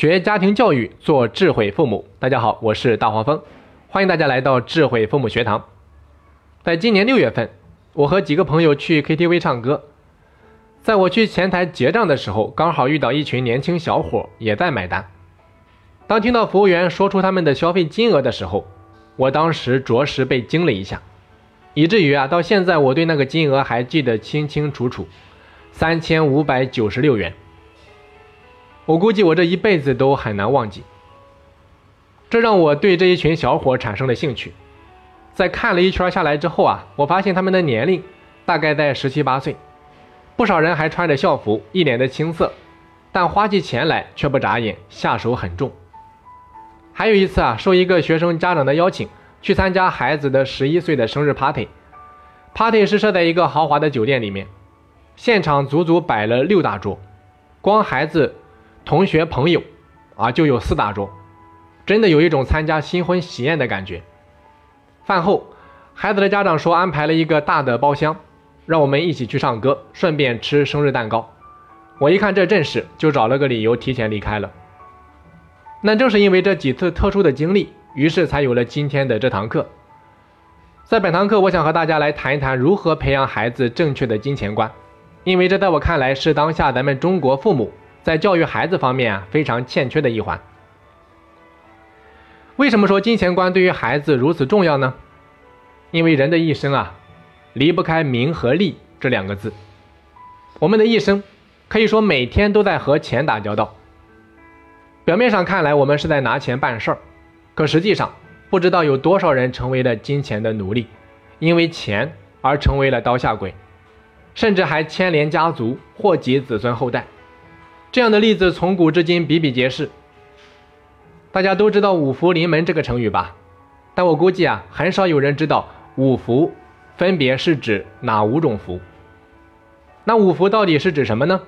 学家庭教育，做智慧父母。大家好，我是大黄蜂，欢迎大家来到智慧父母学堂。在今年六月份，我和几个朋友去 KTV 唱歌，在我去前台结账的时候，刚好遇到一群年轻小伙也在买单。当听到服务员说出他们的消费金额的时候，我当时着实被惊了一下，以至于啊，到现在我对那个金额还记得清清楚楚，三千五百九十六元。我估计我这一辈子都很难忘记。这让我对这一群小伙产生了兴趣。在看了一圈下来之后啊，我发现他们的年龄大概在十七八岁，不少人还穿着校服，一脸的青涩，但花起钱来却不眨眼，下手很重。还有一次啊，受一个学生家长的邀请，去参加孩子的十一岁的生日 party。party 是设在一个豪华的酒店里面，现场足足摆了六大桌，光孩子、同学、朋友啊就有四大桌，真的有一种参加新婚喜宴的感觉。饭后，孩子的家长说安排了一个大的包厢，让我们一起去唱歌，顺便吃生日蛋糕。我一看这阵势，就找了个理由提前离开了。那正是因为这几次特殊的经历，于是才有了今天的这堂课。在本堂课，我想和大家来谈一谈如何培养孩子正确的金钱观，因为这在我看来是当下咱们中国父母在教育孩子方面啊非常欠缺的一环。为什么说金钱观对于孩子如此重要呢？因为人的一生啊，离不开名和利这两个字。我们的一生可以说每天都在和钱打交道。表面上看来，我们是在拿钱办事儿，可实际上，不知道有多少人成为了金钱的奴隶，因为钱而成为了刀下鬼，甚至还牵连家族，祸及子孙后代。这样的例子从古至今比比皆是。大家都知道“五福临门”这个成语吧？但我估计啊，很少有人知道五福分别是指哪五种福。那五福到底是指什么呢？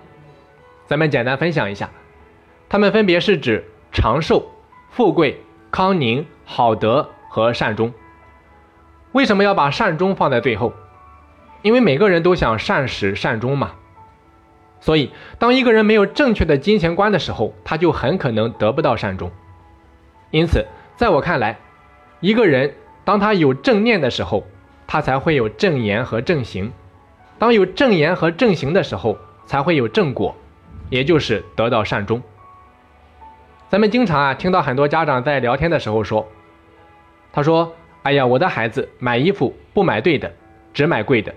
咱们简单分享一下。它们分别是指长寿、富贵、康宁、好德和善终。为什么要把善终放在最后？因为每个人都想善始善终嘛。所以，当一个人没有正确的金钱观的时候，他就很可能得不到善终。因此，在我看来，一个人当他有正念的时候，他才会有正言和正行；当有正言和正行的时候，才会有正果，也就是得到善终。咱们经常啊听到很多家长在聊天的时候说，他说：“哎呀，我的孩子买衣服不买对的，只买贵的，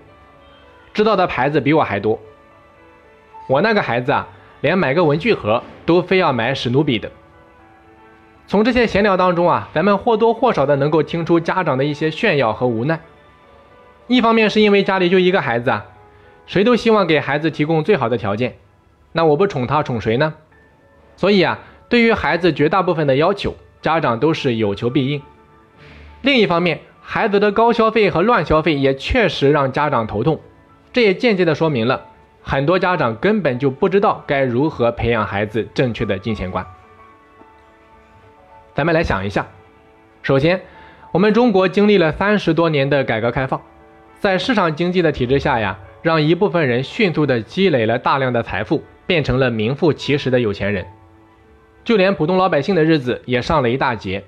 知道的牌子比我还多。我那个孩子啊，连买个文具盒都非要买史努比的。”从这些闲聊当中啊，咱们或多或少的能够听出家长的一些炫耀和无奈。一方面是因为家里就一个孩子啊，谁都希望给孩子提供最好的条件，那我不宠他宠谁呢？所以啊。对于孩子绝大部分的要求，家长都是有求必应。另一方面，孩子的高消费和乱消费也确实让家长头痛，这也间接的说明了很多家长根本就不知道该如何培养孩子正确的金钱观。咱们来想一下，首先，我们中国经历了三十多年的改革开放，在市场经济的体制下呀，让一部分人迅速的积累了大量的财富，变成了名副其实的有钱人。就连普通老百姓的日子也上了一大截，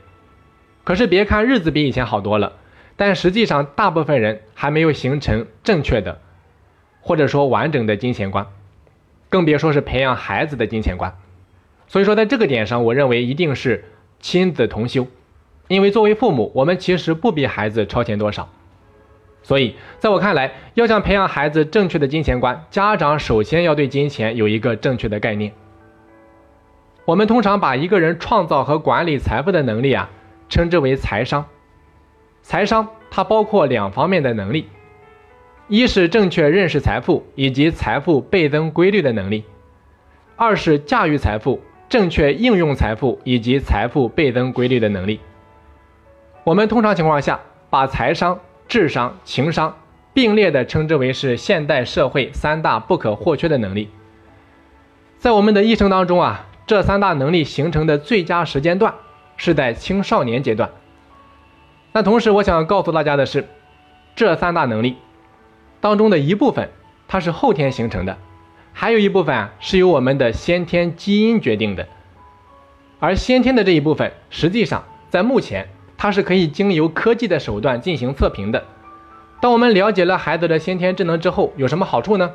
可是别看日子比以前好多了，但实际上大部分人还没有形成正确的，或者说完整的金钱观，更别说是培养孩子的金钱观。所以说，在这个点上，我认为一定是亲子同修，因为作为父母，我们其实不比孩子超前多少。所以，在我看来，要想培养孩子正确的金钱观，家长首先要对金钱有一个正确的概念。我们通常把一个人创造和管理财富的能力啊，称之为财商。财商它包括两方面的能力，一是正确认识财富以及财富倍增规律的能力，二是驾驭财富、正确应用财富以及财富倍增规律的能力。我们通常情况下把财商、智商、情商并列的称之为是现代社会三大不可或缺的能力。在我们的一生当中啊。这三大能力形成的最佳时间段是在青少年阶段。那同时，我想告诉大家的是，这三大能力当中的一部分它是后天形成的，还有一部分啊是由我们的先天基因决定的。而先天的这一部分，实际上在目前它是可以经由科技的手段进行测评的。当我们了解了孩子的先天智能之后，有什么好处呢？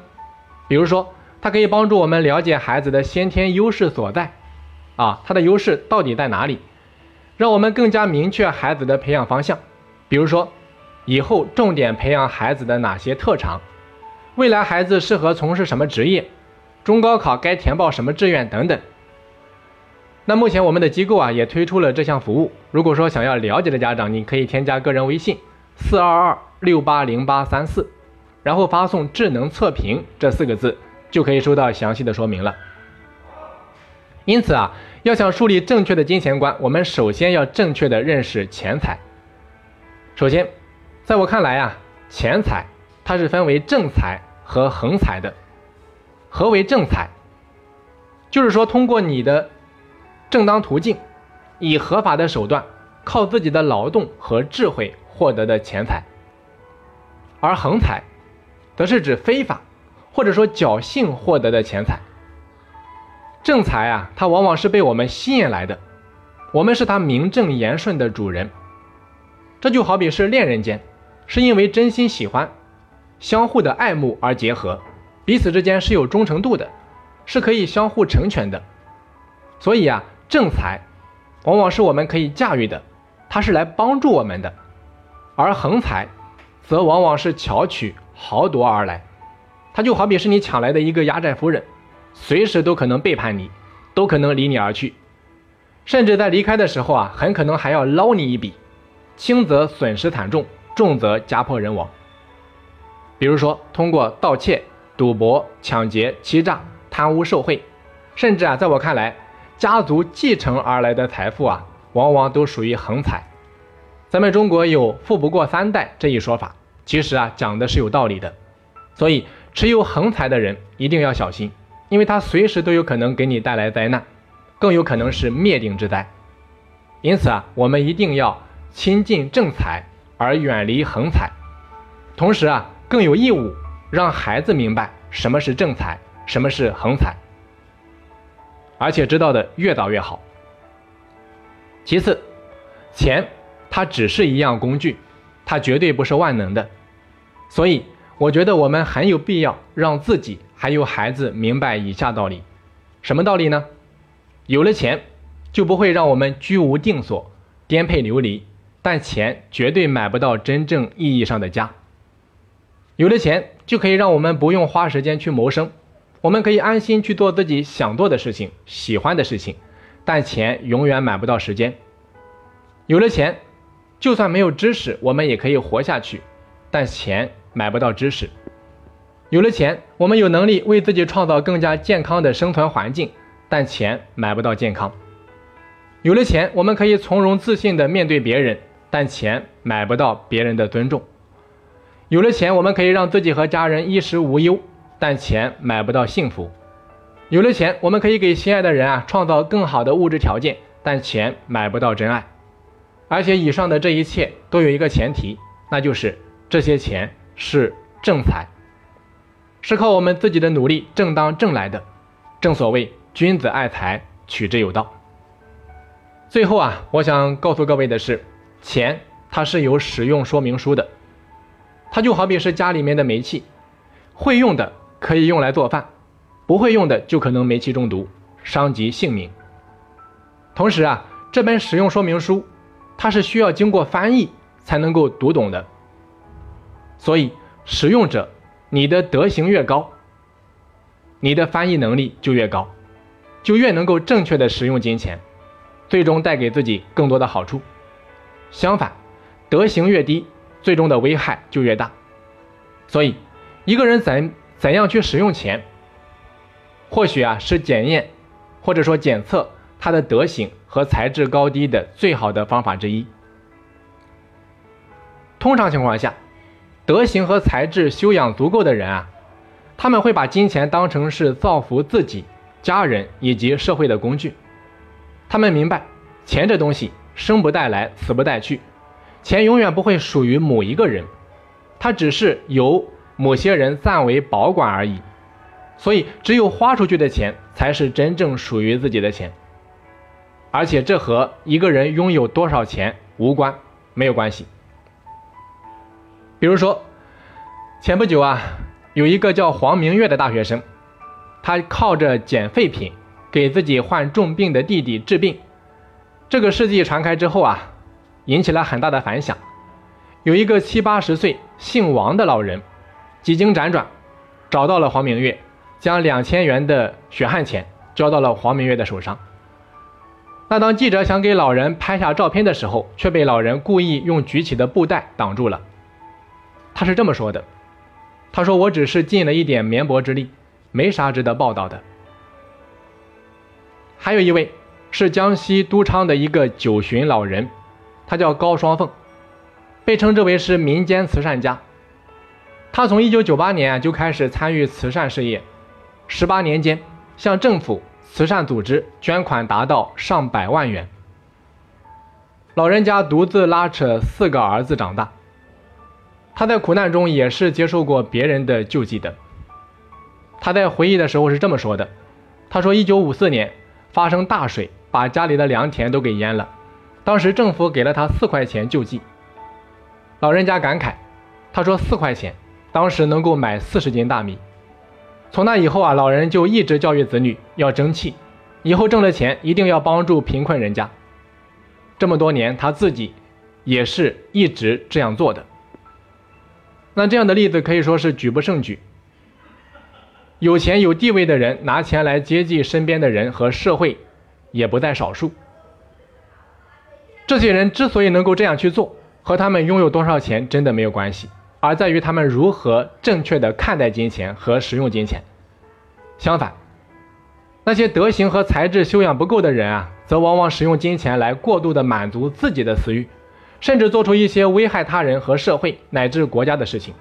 比如说，它可以帮助我们了解孩子的先天优势所在，啊，他的优势到底在哪里，让我们更加明确孩子的培养方向。比如说，以后重点培养孩子的哪些特长，未来孩子适合从事什么职业，中高考该填报什么志愿等等。那目前我们的机构啊也推出了这项服务，如果说想要了解的家长，你可以添加个人微信四二二六八零八三四。然后发送“智能测评”这四个字，就可以收到详细的说明了。因此啊，要想树立正确的金钱观，我们首先要正确的认识钱财。首先，在我看来啊，钱财它是分为正财和横财的。何为正财？就是说通过你的正当途径，以合法的手段，靠自己的劳动和智慧获得的钱财。而横财。则是指非法或者说侥幸获得的钱财。正财啊，它往往是被我们吸引来的，我们是它名正言顺的主人。这就好比是恋人间，是因为真心喜欢、相互的爱慕而结合，彼此之间是有忠诚度的，是可以相互成全的。所以啊，正财往往是我们可以驾驭的，它是来帮助我们的；而横财则往往是巧取。豪夺而来，他就好比是你抢来的一个压寨夫人，随时都可能背叛你，都可能离你而去，甚至在离开的时候啊，很可能还要捞你一笔，轻则损失惨重，重则家破人亡。比如说，通过盗窃、赌博、抢劫、欺诈、贪污受贿，甚至啊，在我看来，家族继承而来的财富啊，往往都属于横财。咱们中国有“富不过三代”这一说法。其实啊，讲的是有道理的，所以持有横财的人一定要小心，因为他随时都有可能给你带来灾难，更有可能是灭顶之灾。因此啊，我们一定要亲近正财而远离横财，同时啊，更有义务让孩子明白什么是正财，什么是横财，而且知道的越早越好。其次，钱它只是一样工具。它绝对不是万能的，所以我觉得我们很有必要让自己还有孩子明白以下道理：什么道理呢？有了钱，就不会让我们居无定所、颠沛流离，但钱绝对买不到真正意义上的家。有了钱，就可以让我们不用花时间去谋生，我们可以安心去做自己想做的事情、喜欢的事情，但钱永远买不到时间。有了钱。就算没有知识，我们也可以活下去，但钱买不到知识。有了钱，我们有能力为自己创造更加健康的生存环境，但钱买不到健康。有了钱，我们可以从容自信地面对别人，但钱买不到别人的尊重。有了钱，我们可以让自己和家人衣食无忧，但钱买不到幸福。有了钱，我们可以给心爱的人啊创造更好的物质条件，但钱买不到真爱。而且以上的这一切都有一个前提，那就是这些钱是正财，是靠我们自己的努力正当挣来的。正所谓君子爱财，取之有道。最后啊，我想告诉各位的是，钱它是有使用说明书的，它就好比是家里面的煤气，会用的可以用来做饭，不会用的就可能煤气中毒，伤及性命。同时啊，这本使用说明书。它是需要经过翻译才能够读懂的，所以使用者你的德行越高，你的翻译能力就越高，就越能够正确的使用金钱，最终带给自己更多的好处。相反，德行越低，最终的危害就越大。所以，一个人怎怎样去使用钱，或许啊是检验或者说检测他的德行。和材质高低的最好的方法之一。通常情况下，德行和材质修养足够的人啊，他们会把金钱当成是造福自己、家人以及社会的工具。他们明白，钱这东西生不带来，死不带去，钱永远不会属于某一个人，它只是由某些人暂为保管而已。所以，只有花出去的钱，才是真正属于自己的钱。而且这和一个人拥有多少钱无关，没有关系。比如说，前不久啊，有一个叫黄明月的大学生，他靠着捡废品给自己患重病的弟弟治病。这个事迹传开之后啊，引起了很大的反响。有一个七八十岁姓王的老人，几经辗转，找到了黄明月，将两千元的血汗钱交到了黄明月的手上。那当记者想给老人拍下照片的时候，却被老人故意用举起的布袋挡住了。他是这么说的：“他说我只是尽了一点绵薄之力，没啥值得报道的。”还有一位是江西都昌的一个九旬老人，他叫高双凤，被称之为是民间慈善家。他从1998年就开始参与慈善事业，18年间向政府。慈善组织捐款达到上百万元。老人家独自拉扯四个儿子长大，他在苦难中也是接受过别人的救济的。他在回忆的时候是这么说的：“他说，一九五四年发生大水，把家里的良田都给淹了，当时政府给了他四块钱救济。老人家感慨，他说四块钱当时能够买四十斤大米。”从那以后啊，老人就一直教育子女要争气，以后挣了钱一定要帮助贫困人家。这么多年，他自己也是一直这样做的。那这样的例子可以说是举不胜举。有钱有地位的人拿钱来接济身边的人和社会，也不在少数。这些人之所以能够这样去做，和他们拥有多少钱真的没有关系。而在于他们如何正确的看待金钱和使用金钱。相反，那些德行和才智修养不够的人啊，则往往使用金钱来过度的满足自己的私欲，甚至做出一些危害他人和社会乃至国家的事情，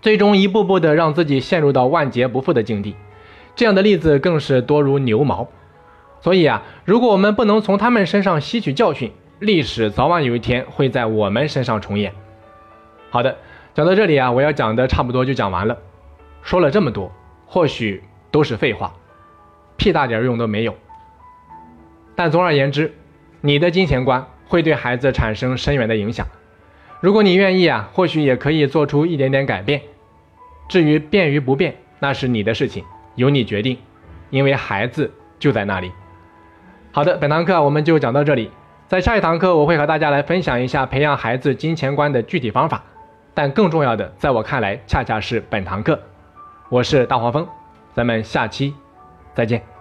最终一步步的让自己陷入到万劫不复的境地。这样的例子更是多如牛毛。所以啊，如果我们不能从他们身上吸取教训，历史早晚有一天会在我们身上重演。好的。讲到这里啊，我要讲的差不多就讲完了。说了这么多，或许都是废话，屁大点用都没有。但总而言之，你的金钱观会对孩子产生深远的影响。如果你愿意啊，或许也可以做出一点点改变。至于变与不变，那是你的事情，由你决定，因为孩子就在那里。好的，本堂课我们就讲到这里。在下一堂课，我会和大家来分享一下培养孩子金钱观的具体方法。但更重要的，在我看来，恰恰是本堂课。我是大黄蜂，咱们下期再见。